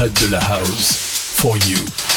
prête de la house. For you.